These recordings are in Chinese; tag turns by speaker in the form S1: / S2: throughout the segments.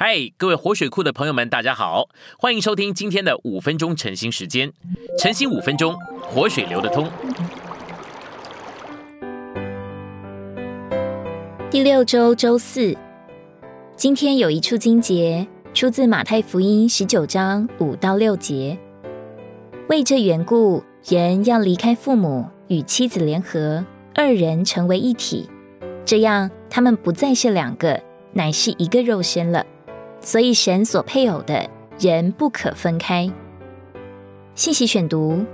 S1: 嗨，各位活水库的朋友们，大家好，欢迎收听今天的五分钟晨兴时间。晨兴五分钟，活水流得通。
S2: 第六周周四，今天有一处经节出自马太福音十九章五到六节。为这缘故，人要离开父母，与妻子联合，二人成为一体。这样，他们不再是两个，乃是一个肉身了。所以，神所配偶的人不可分开。信息选读：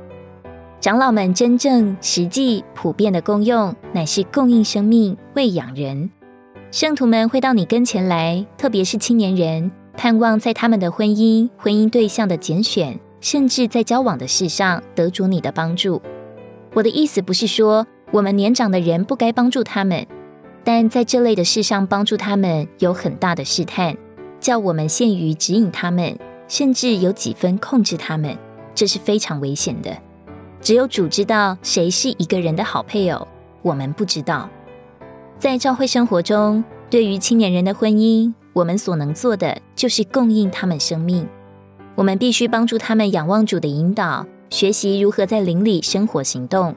S2: 长老们真正、实际、普遍的功用，乃是供应生命、喂养人。圣徒们会到你跟前来，特别是青年人，盼望在他们的婚姻、婚姻对象的拣选，甚至在交往的事上，得着你的帮助。我的意思不是说我们年长的人不该帮助他们，但在这类的事上帮助他们，有很大的试探。叫我们限于指引他们，甚至有几分控制他们，这是非常危险的。只有主知道谁是一个人的好配偶，我们不知道。在教会生活中，对于青年人的婚姻，我们所能做的就是供应他们生命。我们必须帮助他们仰望主的引导，学习如何在灵里生活行动。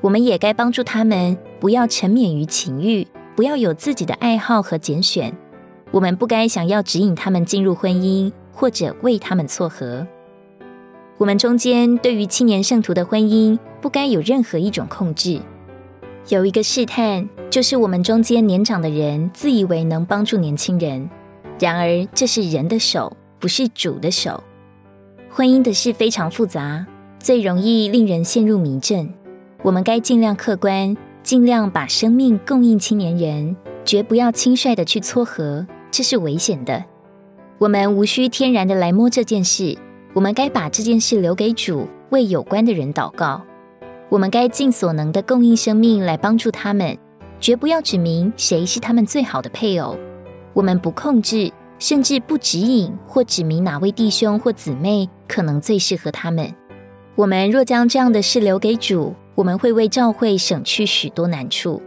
S2: 我们也该帮助他们不要沉湎于情欲，不要有自己的爱好和拣选。我们不该想要指引他们进入婚姻，或者为他们撮合。我们中间对于青年圣徒的婚姻，不该有任何一种控制。有一个试探，就是我们中间年长的人自以为能帮助年轻人，然而这是人的手，不是主的手。婚姻的事非常复杂，最容易令人陷入迷阵。我们该尽量客观，尽量把生命供应青年人，绝不要轻率的去撮合。这是危险的。我们无需天然的来摸这件事，我们该把这件事留给主，为有关的人祷告。我们该尽所能的供应生命来帮助他们，绝不要指明谁是他们最好的配偶。我们不控制，甚至不指引或指明哪位弟兄或姊妹可能最适合他们。我们若将这样的事留给主，我们会为教会省去许多难处。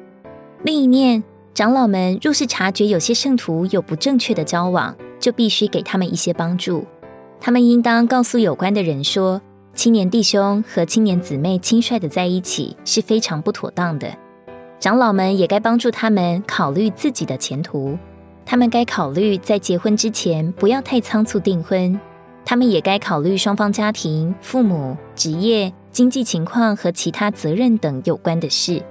S2: 另一面。长老们若是察觉有些圣徒有不正确的交往，就必须给他们一些帮助。他们应当告诉有关的人说，青年弟兄和青年姊妹轻率的在一起是非常不妥当的。长老们也该帮助他们考虑自己的前途。他们该考虑在结婚之前不要太仓促订婚。他们也该考虑双方家庭、父母、职业、经济情况和其他责任等有关的事。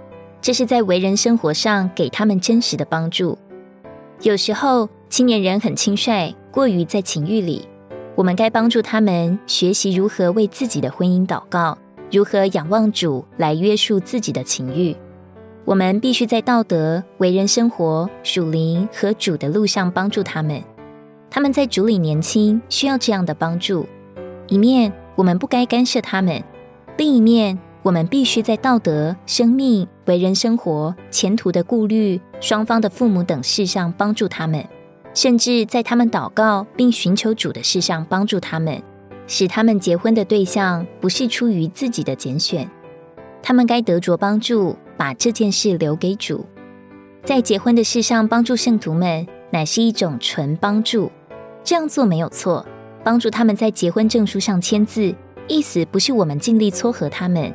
S2: 这是在为人生活上给他们真实的帮助。有时候青年人很轻率，过于在情欲里，我们该帮助他们学习如何为自己的婚姻祷告，如何仰望主来约束自己的情欲。我们必须在道德、为人生活、属灵和主的路上帮助他们。他们在主里年轻，需要这样的帮助。一面我们不该干涉他们，另一面。我们必须在道德、生命、为人生活、前途的顾虑、双方的父母等事上帮助他们，甚至在他们祷告并寻求主的事上帮助他们，使他们结婚的对象不是出于自己的拣选。他们该得着帮助，把这件事留给主。在结婚的事上帮助圣徒们，乃是一种纯帮助。这样做没有错，帮助他们在结婚证书上签字，意思不是我们尽力撮合他们。